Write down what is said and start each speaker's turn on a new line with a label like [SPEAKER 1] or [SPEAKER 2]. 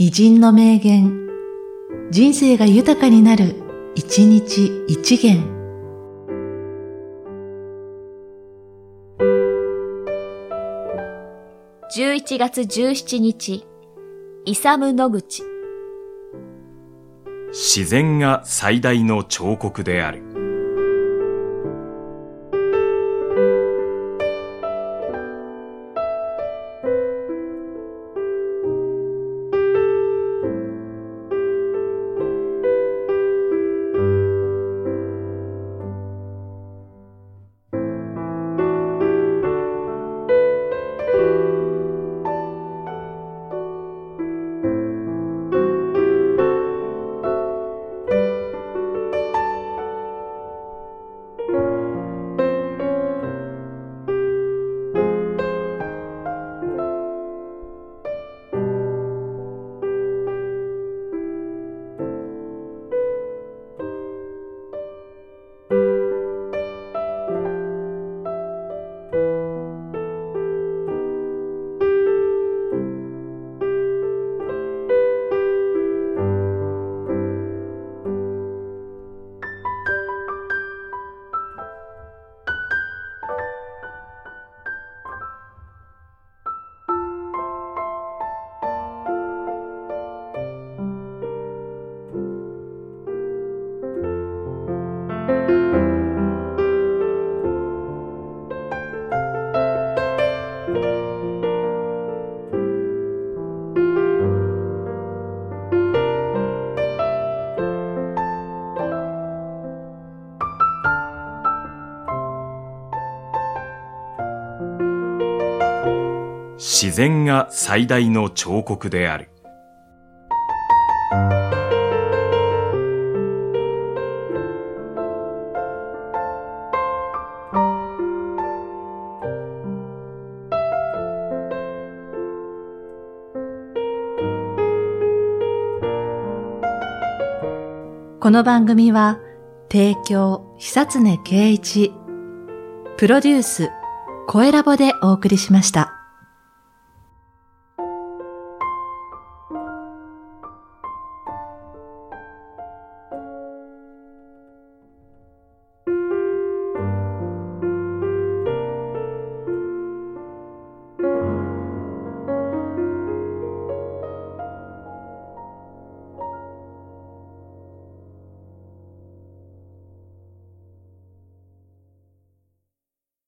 [SPEAKER 1] 偉人の名言、人生が豊かになる、一日一元。
[SPEAKER 2] 11月17日、イサム・ノグチ。
[SPEAKER 3] 自然が最大の彫刻である。自然が最大の彫刻である。
[SPEAKER 1] この番組は、提供、久常圭一、プロデュース、声ラボでお送りしました。